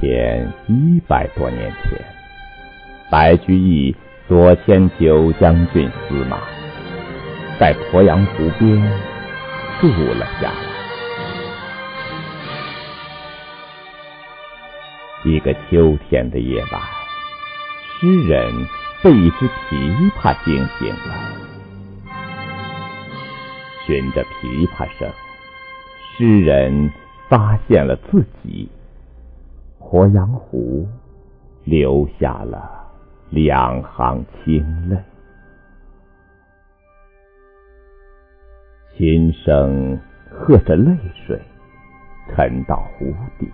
一千一百多年前，白居易左迁九江郡司马，在鄱阳湖边住了下来。一个秋天的夜晚，诗人被一只琵琶惊醒了。循着琵琶声，诗人发现了自己。鄱阳湖流下了两行清泪，琴声和着泪水沉到湖底。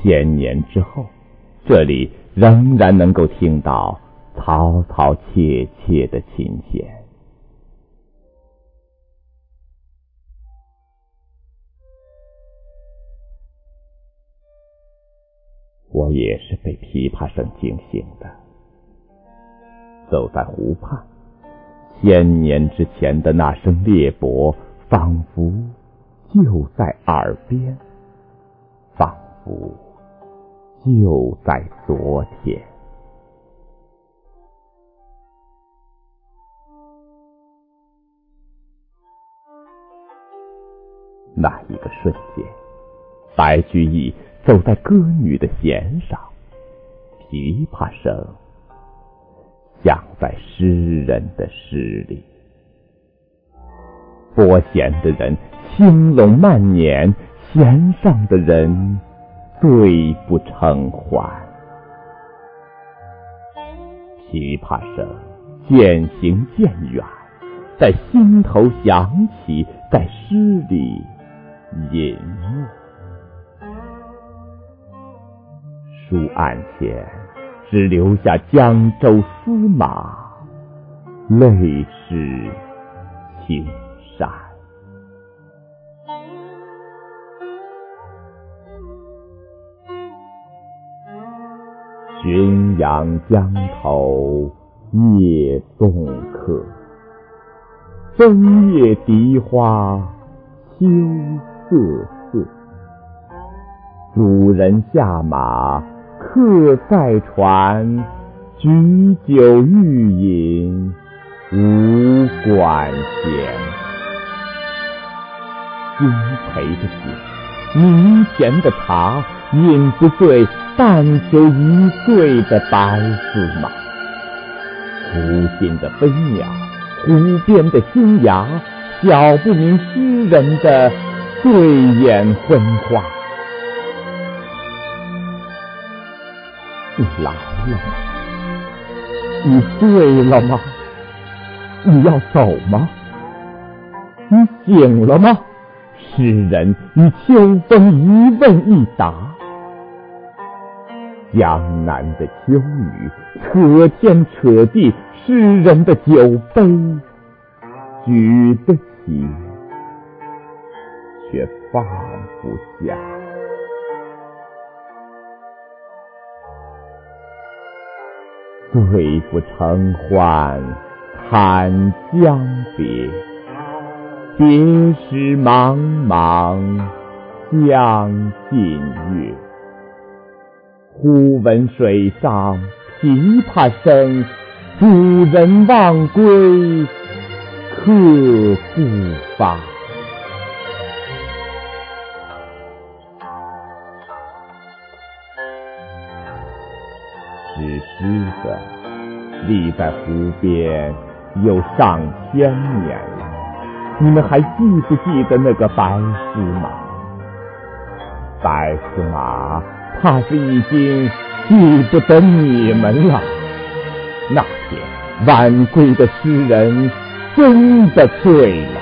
千年之后，这里仍然能够听到嘈嘈切切的琴弦。我也是被琵琶声惊醒的，走在湖畔，千年之前的那声裂帛，仿佛就在耳边，仿佛就在昨天。那一个瞬间，白居易。走在歌女的弦上，琵琶声响在诗人的诗里。拨弦的人轻拢慢捻，弦上的人醉不成欢。琵琶声渐行渐远，在心头响起，在诗里隐没。书案前，只留下江州司马，泪湿青衫。浔阳江头夜送客，枫叶荻花秋瑟瑟。主人下马。客在船，举酒欲饮无管弦。君陪着酒，明前的茶，饮不醉，但求一醉的白丝马。湖心的飞鸟，湖边的新芽，晓不明诗人的醉眼昏花。你来了吗？你醉了吗？你要走吗？你醒了吗？诗人与秋风一问一答。江南的秋雨扯天扯地，诗人的酒杯举得起，却放不下。醉不成欢，叹将别。别时茫茫，江浸月。忽闻水上琵琶声，主人忘归客不发。是诗的立在湖边有上千年了，你们还记不记得那个白丝马？白丝马怕是已经记不得你们了。那天晚归的诗人真的醉了，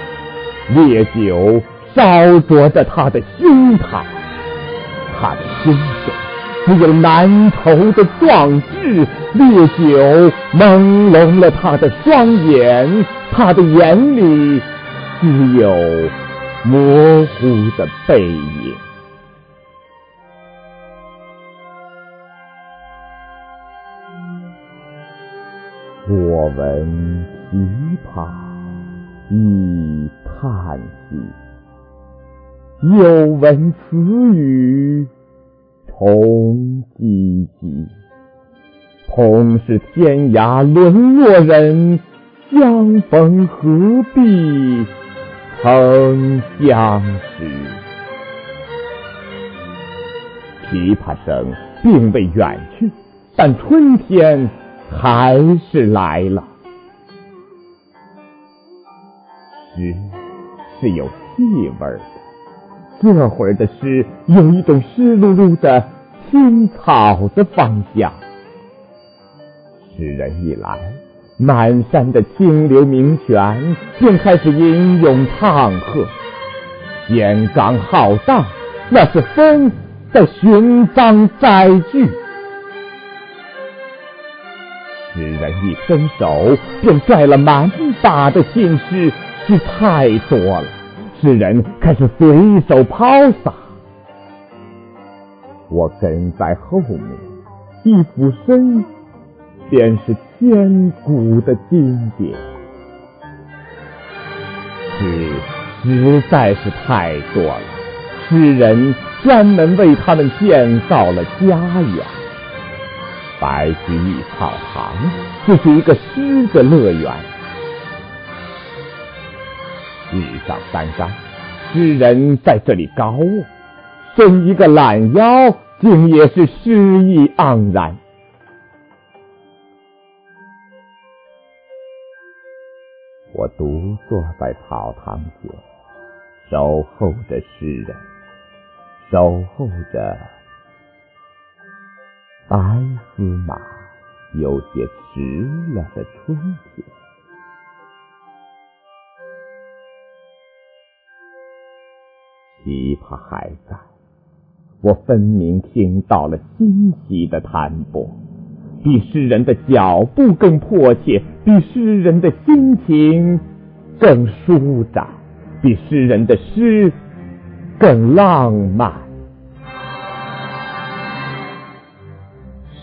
烈酒烧灼着他的胸膛，他的胸中。只有南头的壮志，烈酒朦胧了他的双眼，他的眼里只有模糊的背影。我闻琵琶已叹息，又闻此语。同唧唧，同是天涯沦落人，相逢何必曾相识。琵琶声并未远去，但春天还是来了。诗是有气味的。这会儿的诗有一种湿漉漉的青草的芳香。诗人一来，满山的清流鸣泉便开始吟咏唱和，天刚浩荡，那是风在寻章载句。诗人一伸手，便拽了满把的新诗，是太多了。诗人开始随手抛洒，我跟在后面，一俯身，便是千古的经典。诗实在是太多了，诗人专门为他们建造了家园。白居易草堂就是一个诗的乐园。日上三竿，诗人在这里高卧，伸一个懒腰，竟也是诗意盎然。我独坐在草堂前，守候着诗人，守候着白丝马有些迟了的春天。琵琶还在，我分明听到了欣喜的弹拨，比诗人的脚步更迫切，比诗人的心情更舒展，比诗人的诗更浪漫。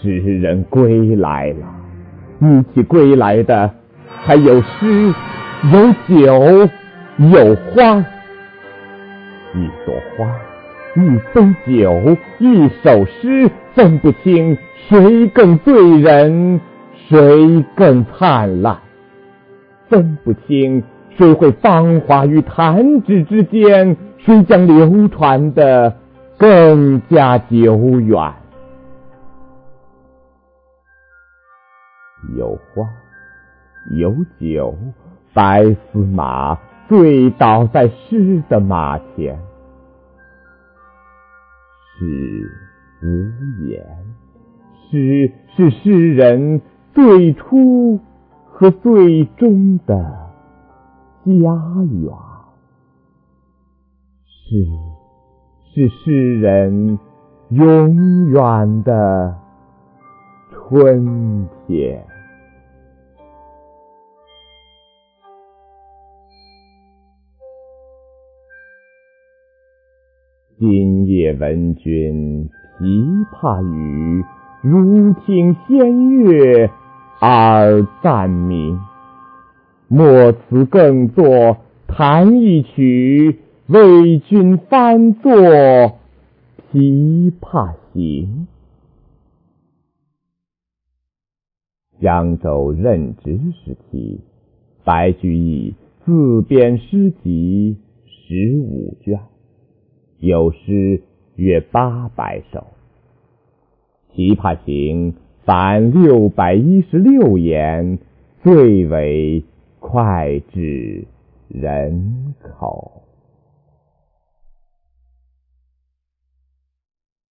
诗人归来了，一起归来的还有诗，有酒，有花。一朵花，一杯酒，一首诗，分不清谁更醉人，谁更灿烂；分不清谁会芳华于弹指之间，谁将流传的更加久远。有花，有酒，白丝马。醉倒在诗的马前，诗无言，诗是诗人最初和最终的家园，诗是诗人永远的春天。今夜闻君琵琶语，如听仙乐耳暂明。莫辞更作弹一曲，为君翻作《琵琶行》。江州任职时期，白居易自编诗集十五卷。有诗约八百首，《琵琶行》凡六百一十六言，最为脍炙人口。